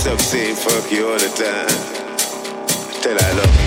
myself saying fuck you all the time. Till I love